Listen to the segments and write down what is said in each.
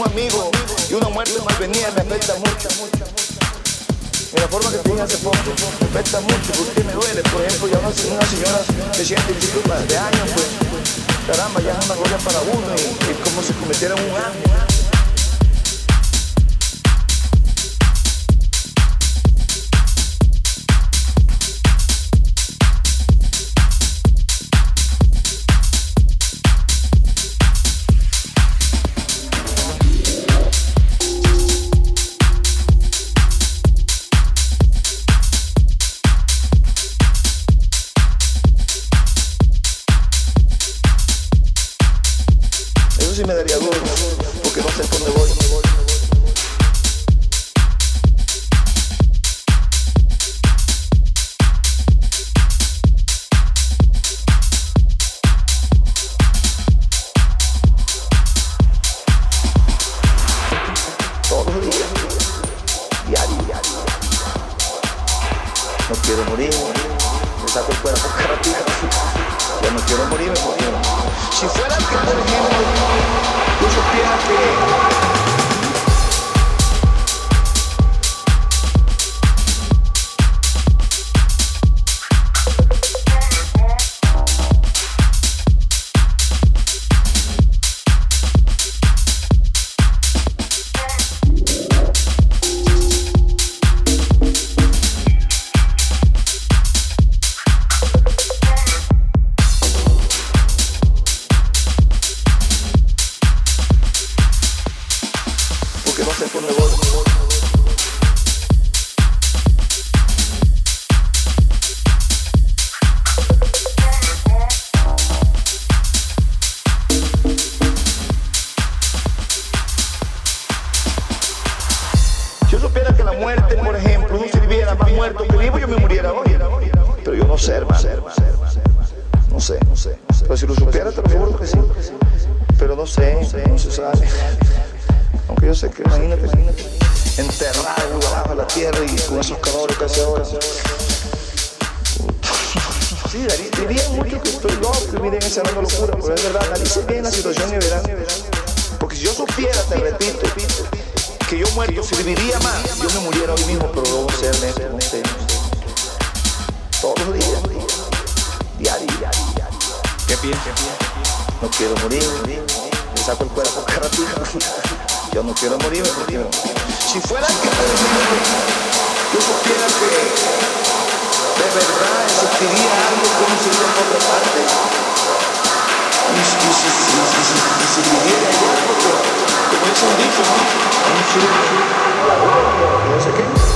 Un amigo y una muerte malvenida me afecta mucho. En la forma que te hace poco, me afecta mucho porque me duele. Por ejemplo, ya una, señora de ciento y de años, pues, caramba, ya es una gloria para uno y, como si cometiera un quisiera, te repito, que yo muerto serviría más. Yo me muriera hoy mismo, pero debo ser honesto con. Todos los días, diario, diario, diario. ¿Qué piensas? No quiero morir, me saco el cuerpo cada Yo no quiero morir, porque no. si fuera que yo supiera que de verdad existiría algo como si otra parte. Thank you.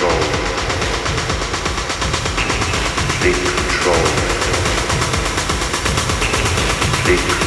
control. Control. Big control.